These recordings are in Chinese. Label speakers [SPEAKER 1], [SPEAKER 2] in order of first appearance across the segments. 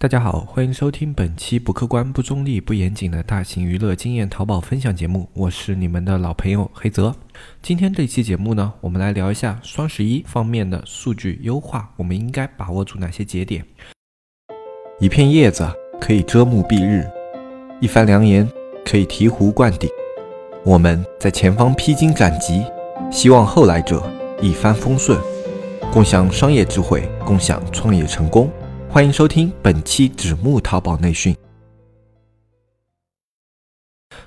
[SPEAKER 1] 大家好，欢迎收听本期不客观、不中立、不严谨的大型娱乐经验淘宝分享节目，我是你们的老朋友黑泽。今天这期节目呢，我们来聊一下双十一方面的数据优化，我们应该把握住哪些节点？一片叶子可以遮目蔽日，一番良言可以醍醐灌顶。我们在前方披荆斩棘，希望后来者一帆风顺，共享商业智慧，共享创业成功。欢迎收听本期纸木淘宝内训。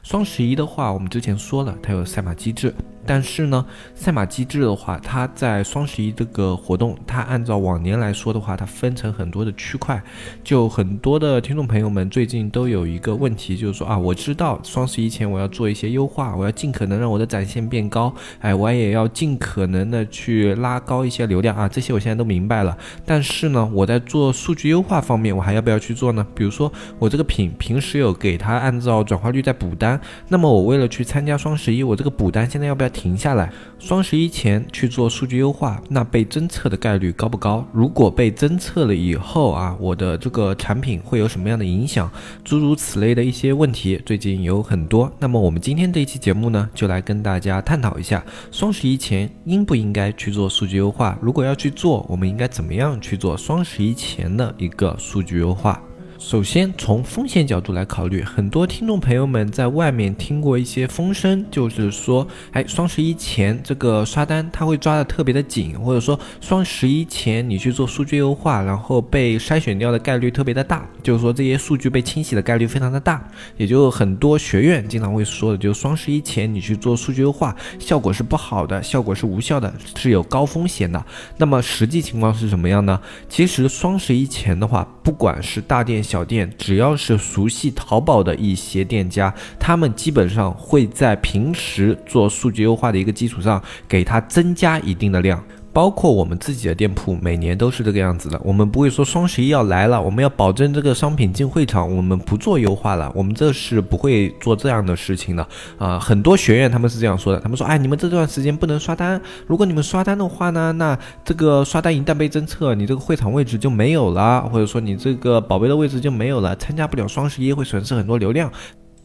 [SPEAKER 1] 双十一的话，我们之前说了，它有赛马机制。但是呢，赛马机制的话，它在双十一这个活动，它按照往年来说的话，它分成很多的区块。就很多的听众朋友们最近都有一个问题，就是说啊，我知道双十一前我要做一些优化，我要尽可能让我的展现变高，哎，我也要尽可能的去拉高一些流量啊，这些我现在都明白了。但是呢，我在做数据优化方面，我还要不要去做呢？比如说我这个品平时有给它按照转化率在补单，那么我为了去参加双十一，我这个补单现在要不要？停下来，双十一前去做数据优化，那被侦测的概率高不高？如果被侦测了以后啊，我的这个产品会有什么样的影响？诸如此类的一些问题，最近有很多。那么我们今天这一期节目呢，就来跟大家探讨一下，双十一前应不应该去做数据优化？如果要去做，我们应该怎么样去做双十一前的一个数据优化？首先，从风险角度来考虑，很多听众朋友们在外面听过一些风声，就是说，哎，双十一前这个刷单他会抓的特别的紧，或者说双十一前你去做数据优化，然后被筛选掉的概率特别的大，就是说这些数据被清洗的概率非常的大，也就很多学院经常会说的，就双十一前你去做数据优化，效果是不好的，效果是无效的，是有高风险的。那么实际情况是什么样呢？其实双十一前的话，不管是大店。小店只要是熟悉淘宝的一些店家，他们基本上会在平时做数据优化的一个基础上，给它增加一定的量。包括我们自己的店铺，每年都是这个样子的。我们不会说双十一要来了，我们要保证这个商品进会场，我们不做优化了。我们这是不会做这样的事情的啊！很多学院他们是这样说的，他们说：“哎，你们这段时间不能刷单，如果你们刷单的话呢，那这个刷单一旦被侦测，你这个会场位置就没有了，或者说你这个宝贝的位置就没有了，参加不了双十一会损失很多流量。”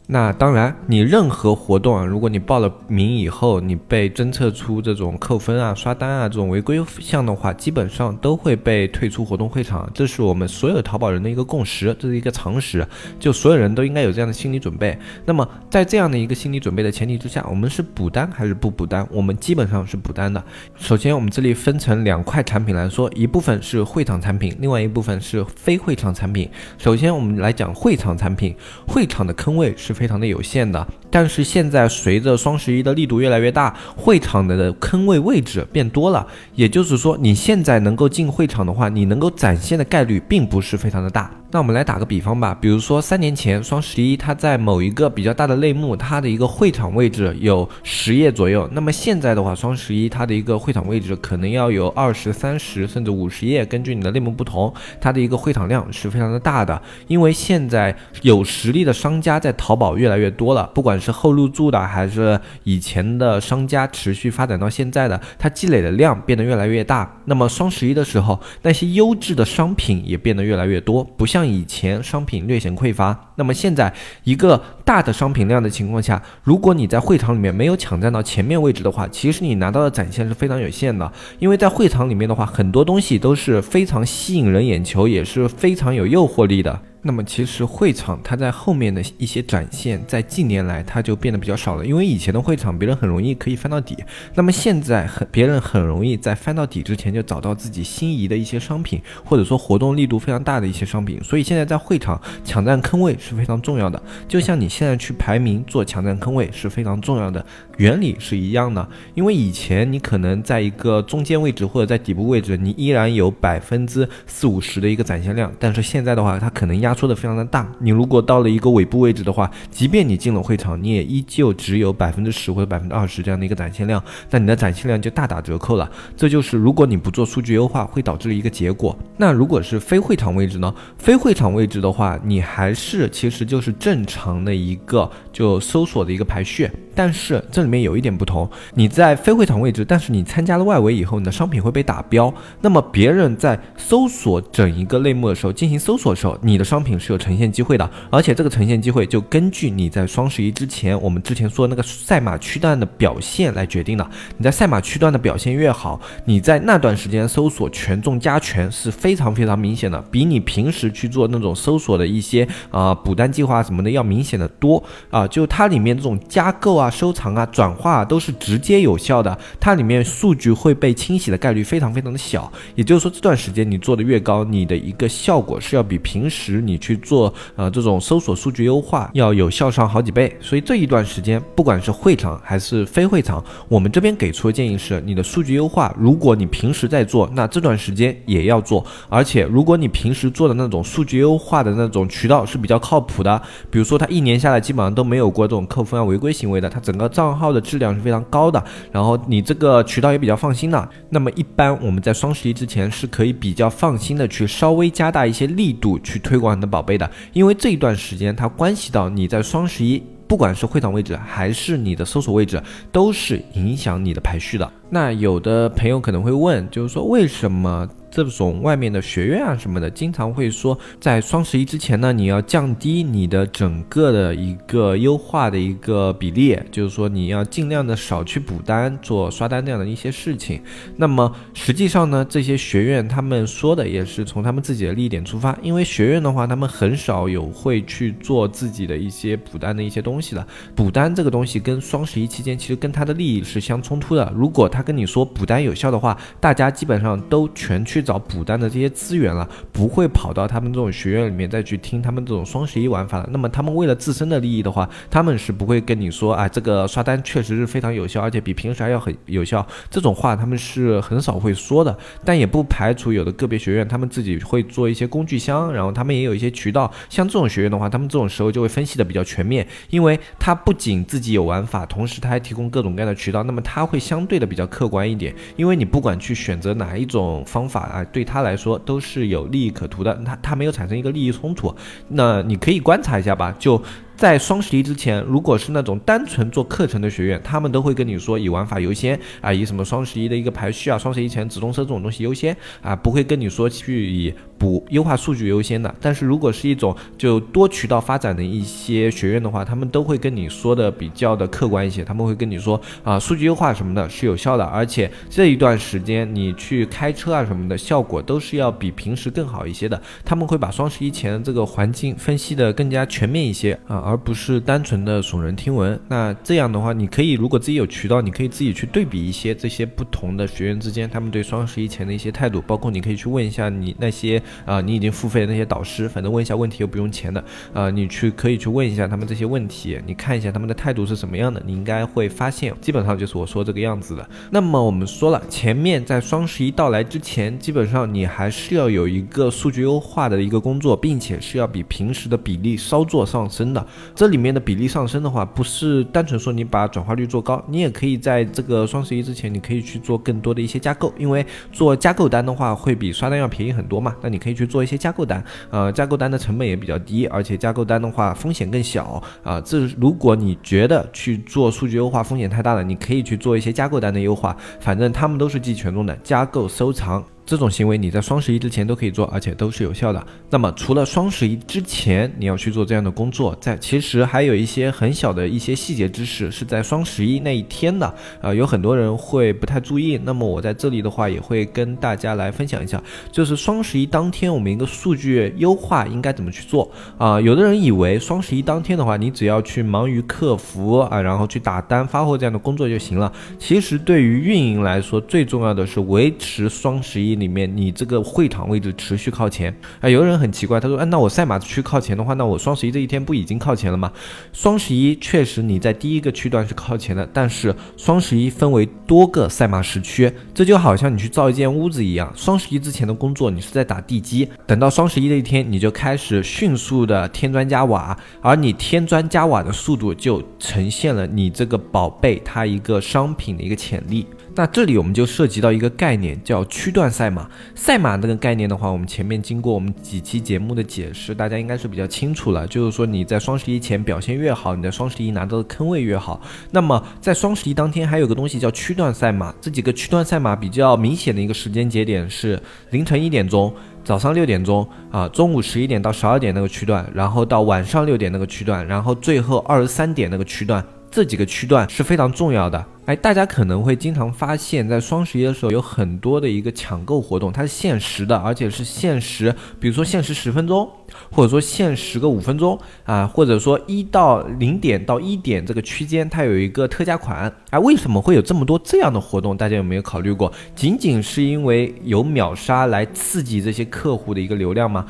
[SPEAKER 1] 那当然，你任何活动啊，如果你报了名以后，你被侦测出这种扣分啊、刷单啊这种违规项的话，基本上都会被退出活动会场。这是我们所有淘宝人的一个共识，这是一个常识，就所有人都应该有这样的心理准备。那么，在这样的一个心理准备的前提之下，我们是补单还是不补单？我们基本上是补单的。首先，我们这里分成两块产品来说，一部分是会场产品，另外一部分是非会场产品。首先，我们来讲会场产品，会场的坑位是。非常的有限的，但是现在随着双十一的力度越来越大，会场的坑位位置变多了，也就是说，你现在能够进会场的话，你能够展现的概率并不是非常的大。那我们来打个比方吧，比如说三年前双十一，它在某一个比较大的类目，它的一个会场位置有十页左右。那么现在的话，双十一它的一个会场位置可能要有二十三十甚至五十页，根据你的类目不同，它的一个会场量是非常的大的。因为现在有实力的商家在淘宝越来越多了，不管是后入驻的还是以前的商家持续发展到现在的，它积累的量变得越来越大。那么双十一的时候，那些优质的商品也变得越来越多，不像。以前商品略显匮乏，那么现在一个大的商品量的情况下，如果你在会场里面没有抢占到前面位置的话，其实你拿到的展现是非常有限的。因为在会场里面的话，很多东西都是非常吸引人眼球，也是非常有诱惑力的。那么其实会场它在后面的一些展现，在近年来它就变得比较少了。因为以前的会场别人很容易可以翻到底，那么现在很别人很容易在翻到底之前就找到自己心仪的一些商品，或者说活动力度非常大的一些商品。所以现在在会场抢占坑位是非常重要的，就像你现在去排名做抢占坑位是非常重要的，原理是一样的。因为以前你可能在一个中间位置或者在底部位置，你依然有百分之四五十的一个展现量，但是现在的话，它可能压。缩的非常的大。你如果到了一个尾部位置的话，即便你进了会场，你也依旧只有百分之十或者百分之二十这样的一个展现量，那你的展现量就大打折扣了。这就是如果你不做数据优化，会导致的一个结果。那如果是非会场位置呢？非会场位置的话，你还是其实就是正常的一个就搜索的一个排序。但是这里面有一点不同，你在非会场位置，但是你参加了外围以后，你的商品会被打标。那么别人在搜索整一个类目的时候，进行搜索的时候，你的商商品是有呈现机会的。而且这个呈现机会就根据你在双十一之前，我们之前说的那个赛马区段的表现来决定的。你在赛马区段的表现越好，你在那段时间搜索权重加权是非常非常明显的，比你平时去做那种搜索的一些啊补单计划什么的要明显的多啊。就它里面这种加购啊。收藏啊，转化都是直接有效的，它里面数据会被清洗的概率非常非常的小。也就是说，这段时间你做的越高，你的一个效果是要比平时你去做呃这种搜索数据优化要有效上好几倍。所以这一段时间，不管是会场还是非会场，我们这边给出的建议是，你的数据优化，如果你平时在做，那这段时间也要做。而且，如果你平时做的那种数据优化的那种渠道是比较靠谱的，比如说他一年下来基本上都没有过这种扣分啊违规行为的。它整个账号的质量是非常高的，然后你这个渠道也比较放心的。那么一般我们在双十一之前是可以比较放心的去稍微加大一些力度去推广你的宝贝的，因为这一段时间它关系到你在双十一，不管是会场位置还是你的搜索位置，都是影响你的排序的。那有的朋友可能会问，就是说为什么？这种外面的学院啊什么的，经常会说，在双十一之前呢，你要降低你的整个的一个优化的一个比例，就是说你要尽量的少去补单、做刷单这样的一些事情。那么实际上呢，这些学院他们说的也是从他们自己的利益点出发，因为学院的话，他们很少有会去做自己的一些补单的一些东西的。补单这个东西跟双十一期间其实跟他的利益是相冲突的。如果他跟你说补单有效的话，大家基本上都全去。找补单的这些资源了，不会跑到他们这种学院里面再去听他们这种双十一玩法了。那么他们为了自身的利益的话，他们是不会跟你说啊，这个刷单确实是非常有效，而且比平时还要很有效。这种话他们是很少会说的。但也不排除有的个别学院他们自己会做一些工具箱，然后他们也有一些渠道。像这种学院的话，他们这种时候就会分析的比较全面，因为他不仅自己有玩法，同时他还提供各种各样的渠道，那么他会相对的比较客观一点。因为你不管去选择哪一种方法。啊，对他来说都是有利益可图的，他他没有产生一个利益冲突，那你可以观察一下吧，就。在双十一之前，如果是那种单纯做课程的学院，他们都会跟你说以玩法优先啊，以什么双十一的一个排序啊，双十一前直通车这种东西优先啊，不会跟你说去以补优化数据优先的。但是如果是一种就多渠道发展的一些学院的话，他们都会跟你说的比较的客观一些，他们会跟你说啊，数据优化什么的是有效的，而且这一段时间你去开车啊什么的效果都是要比平时更好一些的。他们会把双十一前这个环境分析的更加全面一些啊。而不是单纯的耸人听闻。那这样的话，你可以如果自己有渠道，你可以自己去对比一些这些不同的学员之间他们对双十一前的一些态度，包括你可以去问一下你那些啊你已经付费的那些导师，反正问一下问题又不用钱的啊，你去可以去问一下他们这些问题，你看一下他们的态度是什么样的，你应该会发现基本上就是我说这个样子的。那么我们说了，前面在双十一到来之前，基本上你还是要有一个数据优化的一个工作，并且是要比平时的比例稍作上升的。这里面的比例上升的话，不是单纯说你把转化率做高，你也可以在这个双十一之前，你可以去做更多的一些加购，因为做加购单的话会比刷单要便宜很多嘛。那你可以去做一些加购单，呃，加购单的成本也比较低，而且加购单的话风险更小啊。这如果你觉得去做数据优化风险太大了，你可以去做一些加购单的优化，反正他们都是记权重的，加购收藏。这种行为你在双十一之前都可以做，而且都是有效的。那么除了双十一之前你要去做这样的工作，在其实还有一些很小的一些细节知识是在双十一那一天的，呃，有很多人会不太注意。那么我在这里的话也会跟大家来分享一下，就是双十一当天我们一个数据优化应该怎么去做啊？有的人以为双十一当天的话，你只要去忙于客服啊，然后去打单发货这样的工作就行了。其实对于运营来说，最重要的是维持双十一。里面，你这个会场位置持续靠前啊。有人很奇怪，他说，哎，那我赛马区靠前的话，那我双十一这一天不已经靠前了吗？双十一确实你在第一个区段是靠前的，但是双十一分为多个赛马时区，这就好像你去造一间屋子一样，双十一之前的工作你是在打地基，等到双十一的一天，你就开始迅速的添砖加瓦，而你添砖加瓦的速度就呈现了你这个宝贝它一个商品的一个潜力。那这里我们就涉及到一个概念，叫区段赛马。赛马这个概念的话，我们前面经过我们几期节目的解释，大家应该是比较清楚了。就是说你在双十一前表现越好，你在双十一拿到的坑位越好。那么在双十一当天，还有个东西叫区段赛马。这几个区段赛马比较明显的一个时间节点是凌晨一点钟、早上六点钟啊、中午十一点到十二点那个区段，然后到晚上六点那个区段，然后最后二十三点那个区段。这几个区段是非常重要的。哎，大家可能会经常发现，在双十一的时候有很多的一个抢购活动，它是限时的，而且是限时，比如说限时十分钟，或者说限时个五分钟啊，或者说一到零点到一点这个区间，它有一个特价款。啊，为什么会有这么多这样的活动？大家有没有考虑过？仅仅是因为有秒杀来刺激这些客户的一个流量吗？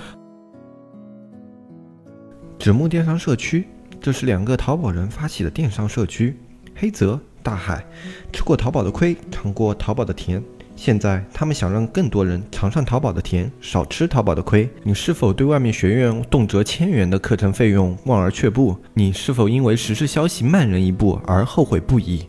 [SPEAKER 2] 纸木电商社区。这是两个淘宝人发起的电商社区，黑泽、大海吃过淘宝的亏，尝过淘宝的甜，现在他们想让更多人尝上淘宝的甜，少吃淘宝的亏。你是否对外面学院动辄千元的课程费用望而却步？你是否因为时事消息慢人一步而后悔不已？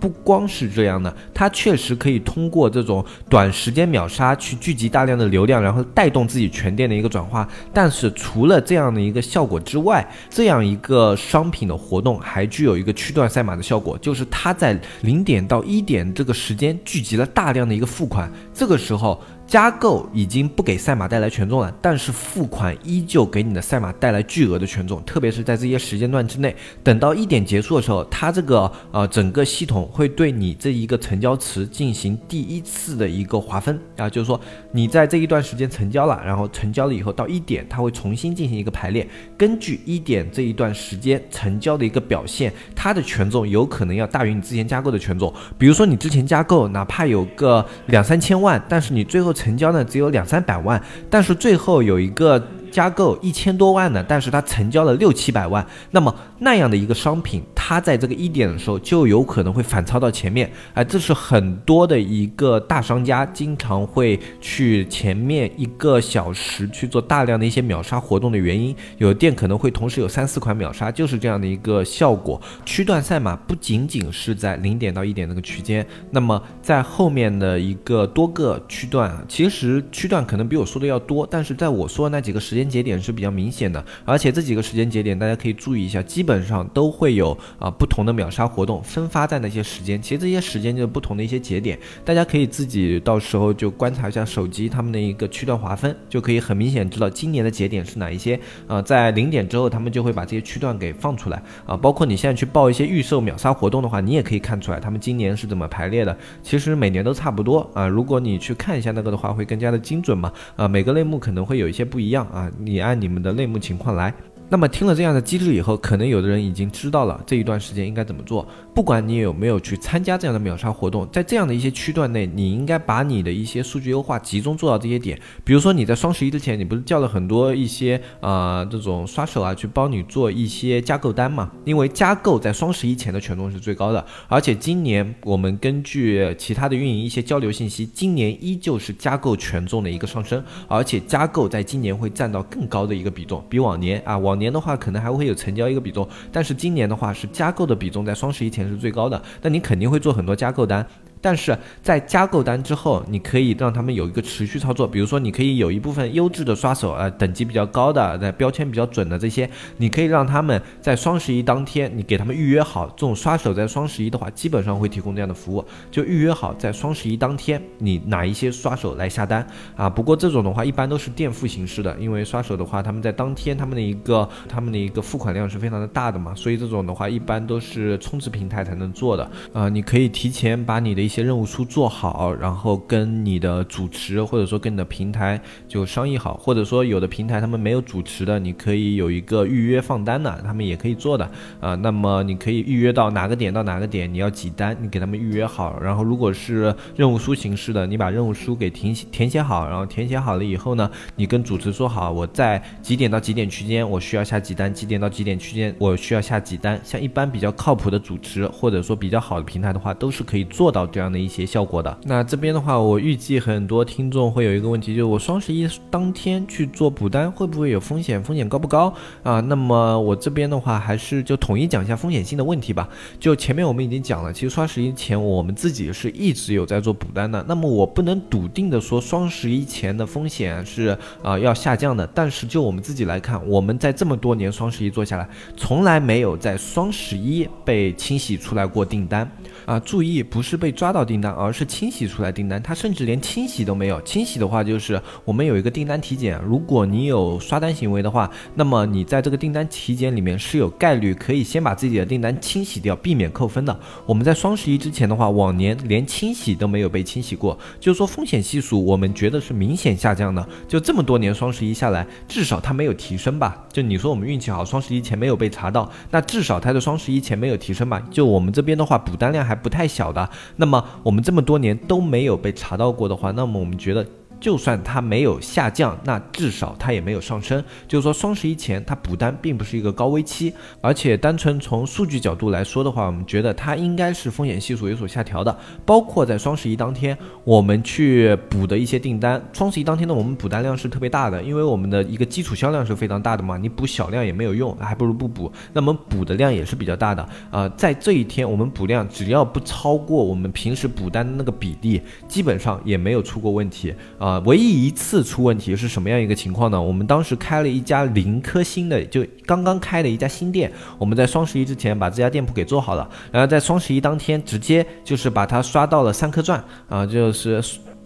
[SPEAKER 1] 不光是这样的，它确实可以通过这种短时间秒杀去聚集大量的流量，然后带动自己全店的一个转化。但是除了这样的一个效果之外，这样一个商品的活动还具有一个区段赛马的效果，就是它在零点到一点这个时间聚集了大量的一个付款，这个时候。加购已经不给赛马带来权重了，但是付款依旧给你的赛马带来巨额的权重，特别是在这些时间段之内，等到一点结束的时候，它这个呃整个系统会对你这一个成交池进行第一次的一个划分啊，就是说你在这一段时间成交了，然后成交了以后到一点，它会重新进行一个排列，根据一点这一段时间成交的一个表现，它的权重有可能要大于你之前加购的权重，比如说你之前加购哪怕有个两三千万，但是你最后。成交呢只有两三百万，但是最后有一个。加购一千多万的，但是他成交了六七百万，那么那样的一个商品，它在这个一点的时候就有可能会反超到前面，哎，这是很多的一个大商家经常会去前面一个小时去做大量的一些秒杀活动的原因。有的店可能会同时有三四款秒杀，就是这样的一个效果。区段赛马不仅仅是在零点到一点那个区间，那么在后面的一个多个区段，其实区段可能比我说的要多，但是在我说的那几个。时间节点是比较明显的，而且这几个时间节点大家可以注意一下，基本基本上都会有啊不同的秒杀活动分发在那些时间。其实这些时间就是不同的一些节点，大家可以自己到时候就观察一下手机他们的一个区段划分，就可以很明显知道今年的节点是哪一些。啊，在零点之后，他们就会把这些区段给放出来啊。包括你现在去报一些预售秒杀活动的话，你也可以看出来他们今年是怎么排列的。其实每年都差不多啊。如果你去看一下那个的话，会更加的精准嘛。啊，每个类目可能会有一些不一样啊。你按你们的类目情况来。那么听了这样的机制以后，可能有的人已经知道了这一段时间应该怎么做。不管你有没有去参加这样的秒杀活动，在这样的一些区段内，你应该把你的一些数据优化集中做到这些点。比如说你在双十一之前，你不是叫了很多一些啊这种刷手啊去帮你做一些加购单嘛？因为加购在双十一前的权重是最高的，而且今年我们根据其他的运营一些交流信息，今年依旧是加购权重的一个上升，而且加购在今年会占到更高的一个比重，比往年啊往。年的话可能还会有成交一个比重，但是今年的话是加购的比重在双十一前是最高的，那你肯定会做很多加购单。但是在加购单之后，你可以让他们有一个持续操作，比如说你可以有一部分优质的刷手，呃，等级比较高的，在标签比较准的这些，你可以让他们在双十一当天，你给他们预约好，这种刷手在双十一的话，基本上会提供这样的服务，就预约好在双十一当天，你哪一些刷手来下单啊？不过这种的话，一般都是垫付形式的，因为刷手的话，他们在当天他们的一个他们的一个付款量是非常的大的嘛，所以这种的话，一般都是充值平台才能做的啊。你可以提前把你的一些任务书做好，然后跟你的主持或者说跟你的平台就商议好，或者说有的平台他们没有主持的，你可以有一个预约放单的，他们也可以做的啊。那么你可以预约到哪个点到哪个点，你要几单，你给他们预约好。然后如果是任务书形式的，你把任务书给填写填写好，然后填写好了以后呢，你跟主持说好，我在几点到几点区间我需要下几单，几点到几点区间我需要下几单。像一般比较靠谱的主持或者说比较好的平台的话，都是可以做到这这样的一些效果的。那这边的话，我预计很多听众会有一个问题，就是我双十一当天去做补单会不会有风险？风险高不高啊？那么我这边的话，还是就统一讲一下风险性的问题吧。就前面我们已经讲了，其实双十一前我们自己是一直有在做补单的。那么我不能笃定的说双十一前的风险是啊要下降的，但是就我们自己来看，我们在这么多年双十一做下来，从来没有在双十一被清洗出来过订单。啊，注意，不是被抓刷到订单，而是清洗出来订单。它甚至连清洗都没有。清洗的话，就是我们有一个订单体检，如果你有刷单行为的话，那么你在这个订单体检里面是有概率可以先把自己的订单清洗掉，避免扣分的。我们在双十一之前的话，往年连清洗都没有被清洗过，就是说风险系数我们觉得是明显下降的。就这么多年双十一下来，至少它没有提升吧？就你说我们运气好，双十一前没有被查到，那至少它的双十一前没有提升吧？就我们这边的话，补单量还。不太小的，那么我们这么多年都没有被查到过的话，那么我们觉得。就算它没有下降，那至少它也没有上升。就是说，双十一前它补单并不是一个高危期，而且单纯从数据角度来说的话，我们觉得它应该是风险系数有所下调的。包括在双十一当天，我们去补的一些订单，双十一当天呢，我们补单量是特别大的，因为我们的一个基础销量是非常大的嘛，你补小量也没有用，还不如不补。那么补的量也是比较大的。呃，在这一天我们补量只要不超过我们平时补单的那个比例，基本上也没有出过问题啊。啊，唯一一次出问题是什么样一个情况呢？我们当时开了一家零颗星的，就刚刚开的一家新店，我们在双十一之前把这家店铺给做好了，然后在双十一当天直接就是把它刷到了三颗钻啊，就是。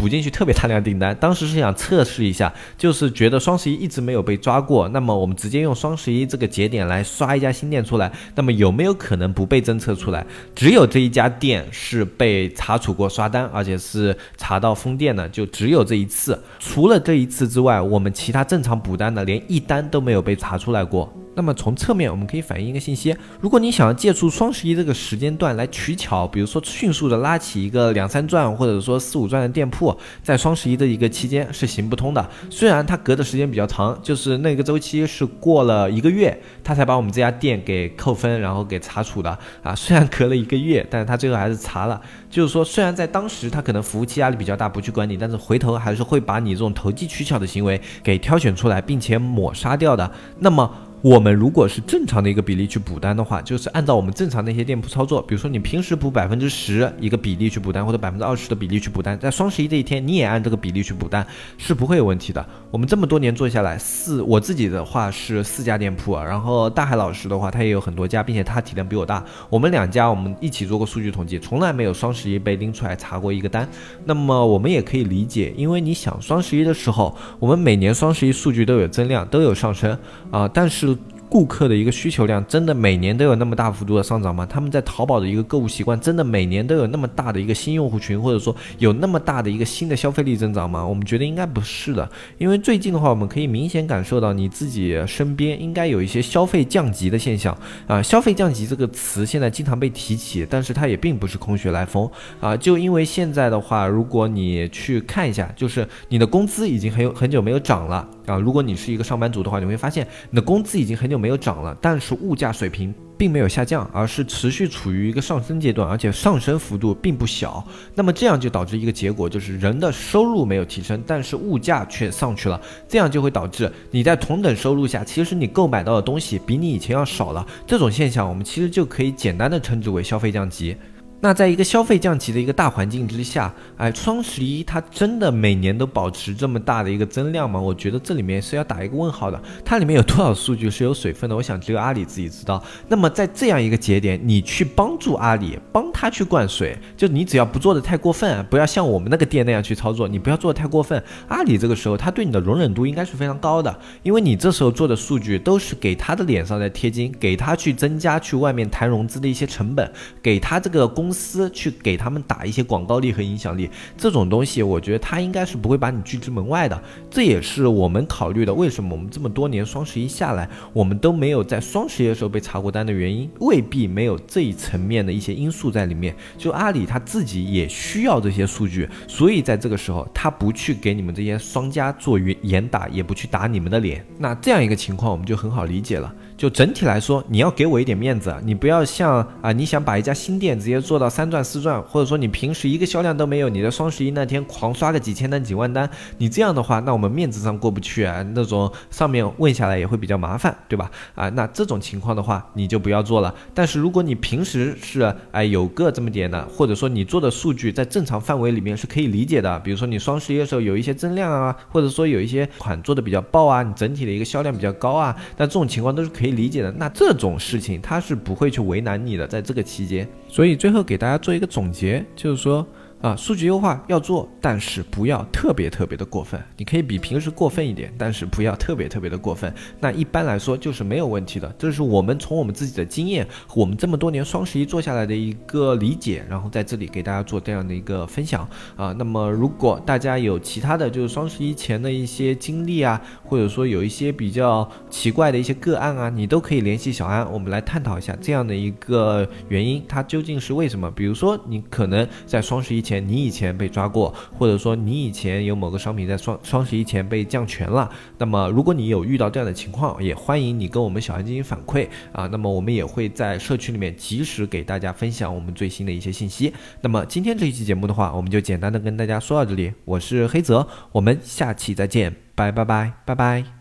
[SPEAKER 1] 补进去特别大量订单，当时是想测试一下，就是觉得双十一一直没有被抓过，那么我们直接用双十一这个节点来刷一家新店出来，那么有没有可能不被侦测出来？只有这一家店是被查处过刷单，而且是查到封店的，就只有这一次。除了这一次之外，我们其他正常补单的连一单都没有被查出来过。那么从侧面我们可以反映一个信息：如果你想要借助双十一这个时间段来取巧，比如说迅速的拉起一个两三钻或者说四五钻的店铺，在双十一的一个期间是行不通的。虽然它隔的时间比较长，就是那个周期是过了一个月，他才把我们这家店给扣分，然后给查处的啊。虽然隔了一个月，但是他最后还是查了。就是说，虽然在当时他可能服务器压力比较大，不去管你，但是回头还是会把你这种投机取巧的行为给挑选出来，并且抹杀掉的。那么。我们如果是正常的一个比例去补单的话，就是按照我们正常那些店铺操作，比如说你平时补百分之十一个比例去补单，或者百分之二十的比例去补单，在双十一这一天你也按这个比例去补单，是不会有问题的。我们这么多年做下来，四我自己的话是四家店铺，然后大海老师的话他也有很多家，并且他体量比我大，我们两家我们一起做过数据统计，从来没有双十一被拎出来查过一个单。那么我们也可以理解，因为你想双十一的时候，我们每年双十一数据都有增量，都有上升啊，但是。顾客的一个需求量真的每年都有那么大幅度的上涨吗？他们在淘宝的一个购物习惯真的每年都有那么大的一个新用户群，或者说有那么大的一个新的消费力增长吗？我们觉得应该不是的，因为最近的话，我们可以明显感受到你自己身边应该有一些消费降级的现象啊。消费降级这个词现在经常被提起，但是它也并不是空穴来风啊。就因为现在的话，如果你去看一下，就是你的工资已经很有很久没有涨了啊。如果你是一个上班族的话，你会发现你的工资已经很久。没有涨了，但是物价水平并没有下降，而是持续处于一个上升阶段，而且上升幅度并不小。那么这样就导致一个结果，就是人的收入没有提升，但是物价却上去了。这样就会导致你在同等收入下，其实你购买到的东西比你以前要少了。这种现象，我们其实就可以简单的称之为消费降级。那在一个消费降级的一个大环境之下，哎，双十一它真的每年都保持这么大的一个增量吗？我觉得这里面是要打一个问号的。它里面有多少数据是有水分的？我想只有阿里自己知道。那么在这样一个节点，你去帮助阿里，帮他去灌水，就你只要不做的太过分，不要像我们那个店那样去操作，你不要做的太过分。阿里这个时候他对你的容忍度应该是非常高的，因为你这时候做的数据都是给他的脸上在贴金，给他去增加去外面谈融资的一些成本，给他这个公司去给他们打一些广告力和影响力，这种东西我觉得他应该是不会把你拒之门外的。这也是我们考虑的，为什么我们这么多年双十一下来，我们都没有在双十一的时候被查过单的原因，未必没有这一层面的一些因素在里面。就阿里他自己也需要这些数据，所以在这个时候他不去给你们这些商家做严严打，也不去打你们的脸。那这样一个情况，我们就很好理解了。就整体来说，你要给我一点面子，你不要像啊，你想把一家新店直接做到三赚四赚，或者说你平时一个销量都没有，你在双十一那天狂刷个几千单几万单，你这样的话，那我们面子上过不去啊，那种上面问下来也会比较麻烦，对吧？啊，那这种情况的话，你就不要做了。但是如果你平时是哎有个这么点的，或者说你做的数据在正常范围里面是可以理解的，比如说你双十一的时候有一些增量啊，或者说有一些款做的比较爆啊，你整体的一个销量比较高啊，那这种情况都是可以。可以理解的，那这种事情他是不会去为难你的，在这个期间，所以最后给大家做一个总结，就是说。啊，数据优化要做，但是不要特别特别的过分。你可以比平时过分一点，但是不要特别特别的过分。那一般来说就是没有问题的。这是我们从我们自己的经验，我们这么多年双十一做下来的一个理解，然后在这里给大家做这样的一个分享啊。那么如果大家有其他的就是双十一前的一些经历啊，或者说有一些比较奇怪的一些个案啊，你都可以联系小安，我们来探讨一下这样的一个原因，它究竟是为什么？比如说你可能在双十一前你以前被抓过，或者说你以前有某个商品在双双十一前被降权了，那么如果你有遇到这样的情况，也欢迎你跟我们小安进行反馈啊。那么我们也会在社区里面及时给大家分享我们最新的一些信息。那么今天这一期节目的话，我们就简单的跟大家说到这里。我是黑泽，我们下期再见，拜拜拜拜拜。